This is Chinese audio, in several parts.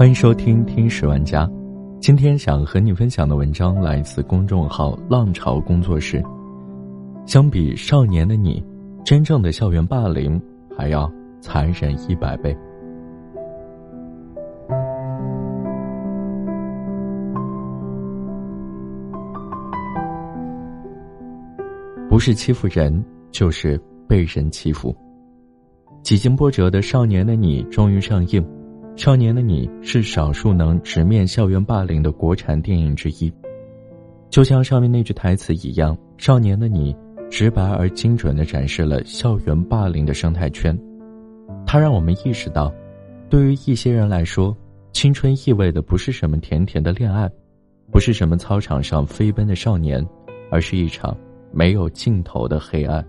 欢迎收听《听史玩家》，今天想和你分享的文章来自公众号“浪潮工作室”。相比少年的你，真正的校园霸凌还要残忍一百倍。不是欺负人，就是被人欺负。几经波折的《少年的你》终于上映。《少年的你》是少数能直面校园霸凌的国产电影之一，就像上面那句台词一样，《少年的你》直白而精准的展示了校园霸凌的生态圈。它让我们意识到，对于一些人来说，青春意味的不是什么甜甜的恋爱，不是什么操场上飞奔的少年，而是一场没有尽头的黑暗。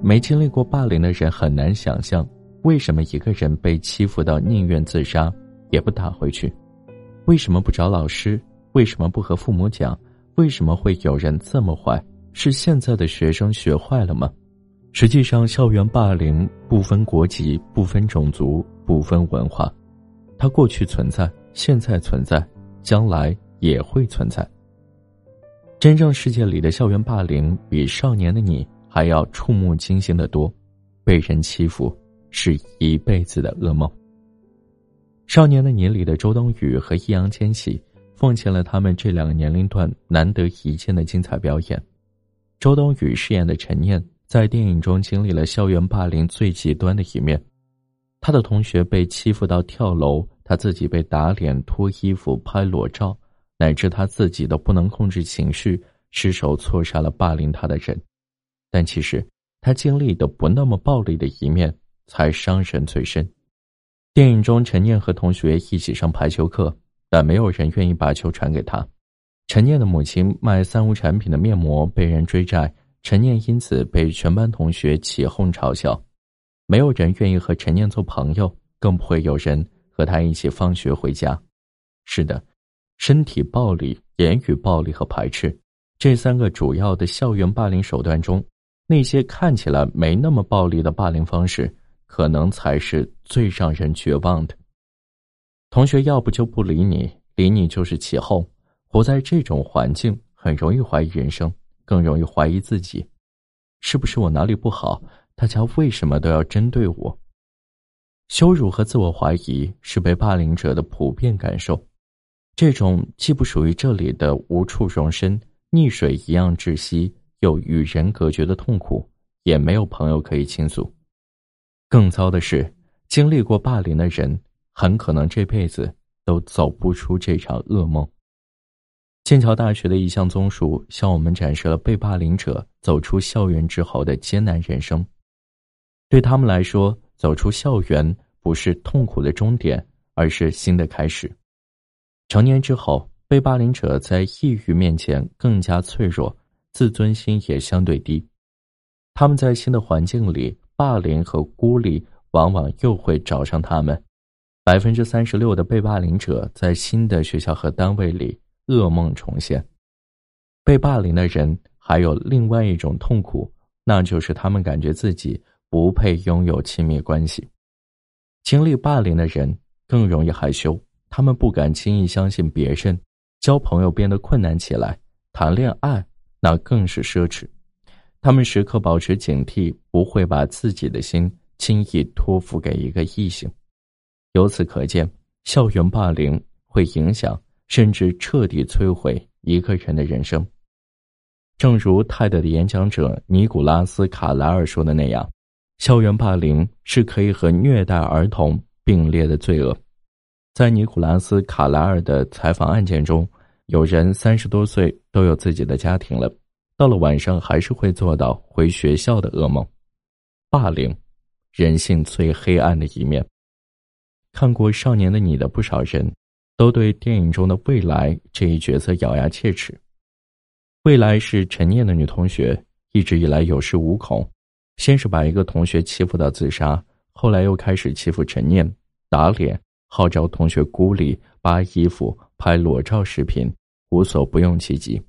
没经历过霸凌的人很难想象。为什么一个人被欺负到宁愿自杀也不打回去？为什么不找老师？为什么不和父母讲？为什么会有人这么坏？是现在的学生学坏了吗？实际上，校园霸凌不分国籍、不分种族、不分文化，它过去存在，现在存在，将来也会存在。真正世界里的校园霸凌，比少年的你还要触目惊心的多，被人欺负。是一辈子的噩梦。少年的你里的周冬雨和易烊千玺，奉献了他们这两个年龄段难得一见的精彩表演。周冬雨饰演的陈念，在电影中经历了校园霸凌最极端的一面，她的同学被欺负到跳楼，她自己被打脸、脱衣服、拍裸照，乃至她自己都不能控制情绪，失手错杀了霸凌她的人。但其实，他经历的不那么暴力的一面。才伤人最深。电影中，陈念和同学一起上排球课，但没有人愿意把球传给他。陈念的母亲卖三无产品的面膜被人追债，陈念因此被全班同学起哄嘲笑。没有人愿意和陈念做朋友，更不会有人和他一起放学回家。是的，身体暴力、言语暴力和排斥这三个主要的校园霸凌手段中，那些看起来没那么暴力的霸凌方式。可能才是最让人绝望的。同学要不就不理你，理你就是起哄。活在这种环境，很容易怀疑人生，更容易怀疑自己，是不是我哪里不好？大家为什么都要针对我？羞辱和自我怀疑是被霸凌者的普遍感受。这种既不属于这里的无处容身、溺水一样窒息又与人隔绝的痛苦，也没有朋友可以倾诉。更糟的是，经历过霸凌的人很可能这辈子都走不出这场噩梦。剑桥大学的一项综述向我们展示了被霸凌者走出校园之后的艰难人生。对他们来说，走出校园不是痛苦的终点，而是新的开始。成年之后，被霸凌者在抑郁面前更加脆弱，自尊心也相对低。他们在新的环境里。霸凌和孤立往往又会找上他们。百分之三十六的被霸凌者在新的学校和单位里噩梦重现。被霸凌的人还有另外一种痛苦，那就是他们感觉自己不配拥有亲密关系。经历霸凌的人更容易害羞，他们不敢轻易相信别人，交朋友变得困难起来，谈恋爱那更是奢侈。他们时刻保持警惕，不会把自己的心轻易托付给一个异性。由此可见，校园霸凌会影响甚至彻底摧毁一个人的人生。正如泰德的演讲者尼古拉斯·卡莱尔说的那样，校园霸凌是可以和虐待儿童并列的罪恶。在尼古拉斯·卡莱尔的采访案件中，有人三十多岁都有自己的家庭了。到了晚上，还是会做到回学校的噩梦。霸凌，人性最黑暗的一面。看过《少年的你》的不少人，都对电影中的未来这一角色咬牙切齿。未来是陈念的女同学，一直以来有恃无恐，先是把一个同学欺负到自杀，后来又开始欺负陈念，打脸，号召同学孤立、扒衣服、拍裸照视频，无所不用其极。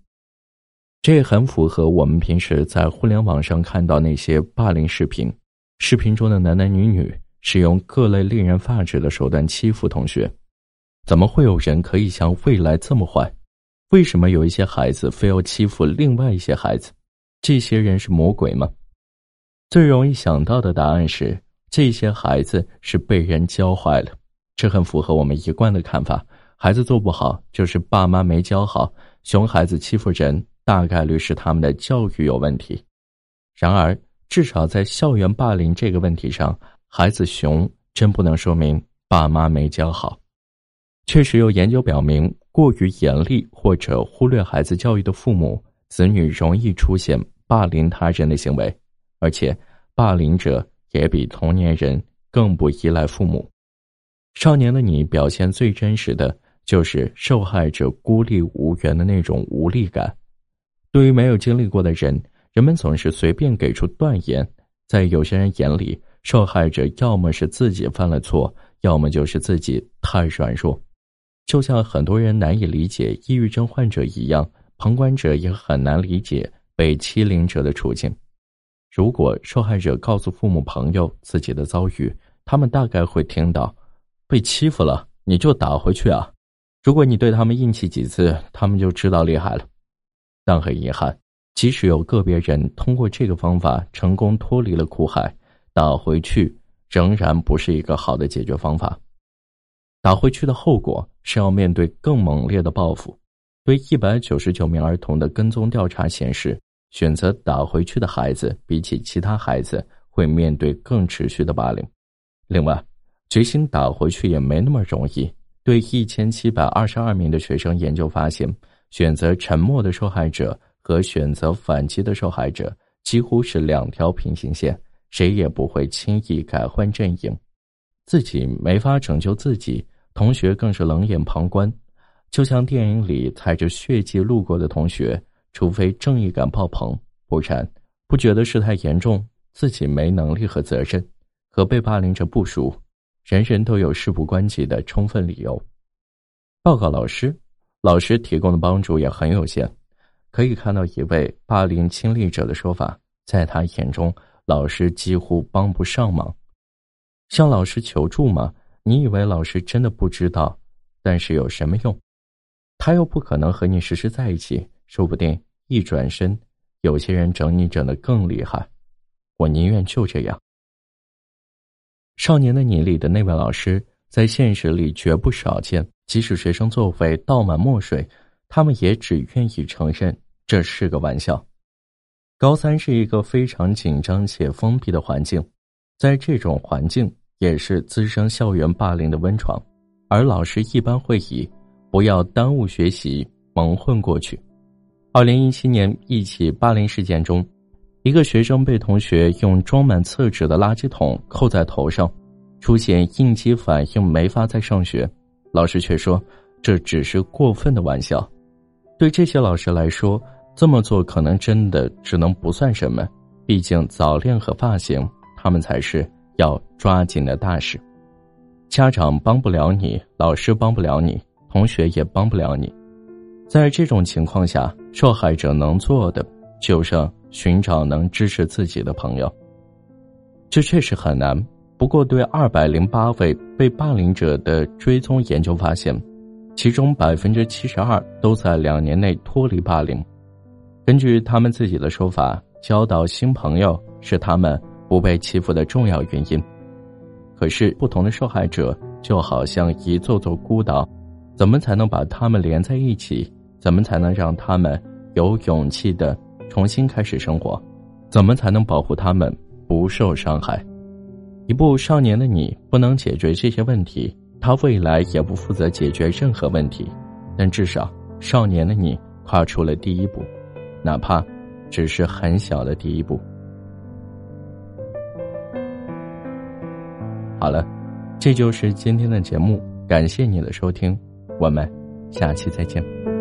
这也很符合我们平时在互联网上看到那些霸凌视频，视频中的男男女女使用各类令人发指的手段欺负同学，怎么会有人可以像未来这么坏？为什么有一些孩子非要欺负另外一些孩子？这些人是魔鬼吗？最容易想到的答案是，这些孩子是被人教坏了。这很符合我们一贯的看法：孩子做不好，就是爸妈没教好。熊孩子欺负人，大概率是他们的教育有问题。然而，至少在校园霸凌这个问题上，孩子熊真不能说明爸妈没教好。确实有研究表明，过于严厉或者忽略孩子教育的父母，子女容易出现霸凌他人的行为，而且霸凌者也比同年人更不依赖父母。少年的你表现最真实的就是受害者孤立无援的那种无力感。对于没有经历过的人，人们总是随便给出断言，在有些人眼里，受害者要么是自己犯了错，要么就是自己太软弱。就像很多人难以理解抑郁症患者一样，旁观者也很难理解被欺凌者的处境。如果受害者告诉父母、朋友自己的遭遇，他们大概会听到：“被欺负了，你就打回去啊！”如果你对他们硬气几次，他们就知道厉害了。但很遗憾，即使有个别人通过这个方法成功脱离了苦海，打回去仍然不是一个好的解决方法。打回去的后果是要面对更猛烈的报复。对一百九十九名儿童的跟踪调查显示，选择打回去的孩子比起其他孩子会面对更持续的霸凌。另外，决心打回去也没那么容易。对一千七百二十二名的学生研究发现，选择沉默的受害者和选择反击的受害者几乎是两条平行线，谁也不会轻易改换阵营。自己没法拯救自己，同学更是冷眼旁观，就像电影里踩着血迹路过的同学，除非正义感爆棚，不然不觉得事态严重，自己没能力和责任，和被霸凌者不熟，人人都有事不关己的充分理由。报告老师，老师提供的帮助也很有限，可以看到一位霸凌亲历者的说法，在他眼中，老师几乎帮不上忙。向老师求助吗？你以为老师真的不知道？但是有什么用？他又不可能和你时时在一起，说不定一转身，有些人整你整的更厉害。我宁愿就这样。少年的你里的那位老师，在现实里绝不少见。即使学生座位倒满墨水，他们也只愿意承认这是个玩笑。高三是一个非常紧张且封闭的环境，在这种环境。也是滋生校园霸凌的温床，而老师一般会以“不要耽误学习”蒙混过去。二零一七年一起霸凌事件中，一个学生被同学用装满厕纸的垃圾桶扣在头上，出现应激反应，没法再上学。老师却说这只是过分的玩笑。对这些老师来说，这么做可能真的只能不算什么，毕竟早恋和发型，他们才是。要抓紧的大事，家长帮不了你，老师帮不了你，同学也帮不了你。在这种情况下，受害者能做的就剩寻找能支持自己的朋友。这确实很难。不过，对二百零八位被霸凌者的追踪研究发现，其中百分之七十二都在两年内脱离霸凌。根据他们自己的说法，交到新朋友是他们。不被欺负的重要原因，可是不同的受害者就好像一座座孤岛，怎么才能把他们连在一起？怎么才能让他们有勇气的重新开始生活？怎么才能保护他们不受伤害？一部《少年的你》不能解决这些问题，他未来也不负责解决任何问题，但至少《少年的你》跨出了第一步，哪怕只是很小的第一步。好了，这就是今天的节目，感谢你的收听，我们下期再见。